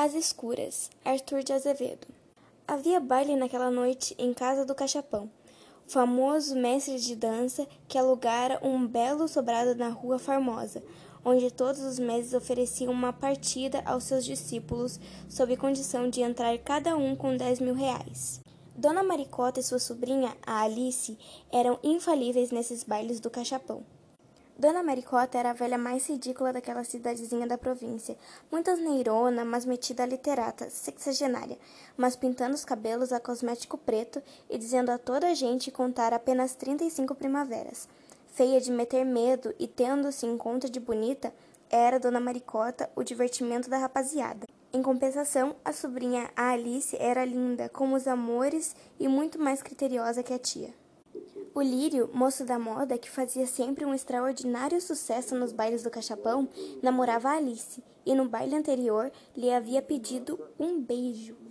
As Escuras, Arthur de Azevedo. Havia baile naquela noite em casa do Cachapão, o famoso mestre de dança que alugara um belo sobrado na rua Formosa, onde todos os meses ofereciam uma partida aos seus discípulos, sob condição de entrar cada um com dez mil reais. Dona Maricota e sua sobrinha, a Alice, eram infalíveis nesses bailes do Cachapão. Dona Maricota era a velha mais ridícula daquela cidadezinha da província, muito asneirona, mas metida a literata, sexagenária, mas pintando os cabelos a cosmético preto e dizendo a toda a gente contar apenas trinta e cinco primaveras. Feia de meter medo e tendo-se em conta de bonita, era Dona Maricota o divertimento da rapaziada. Em compensação, a sobrinha a Alice era linda, como os amores e muito mais criteriosa que a tia. O Lírio, moço da moda, que fazia sempre um extraordinário sucesso nos bailes do Cachapão, namorava Alice, e no baile anterior lhe havia pedido um beijo.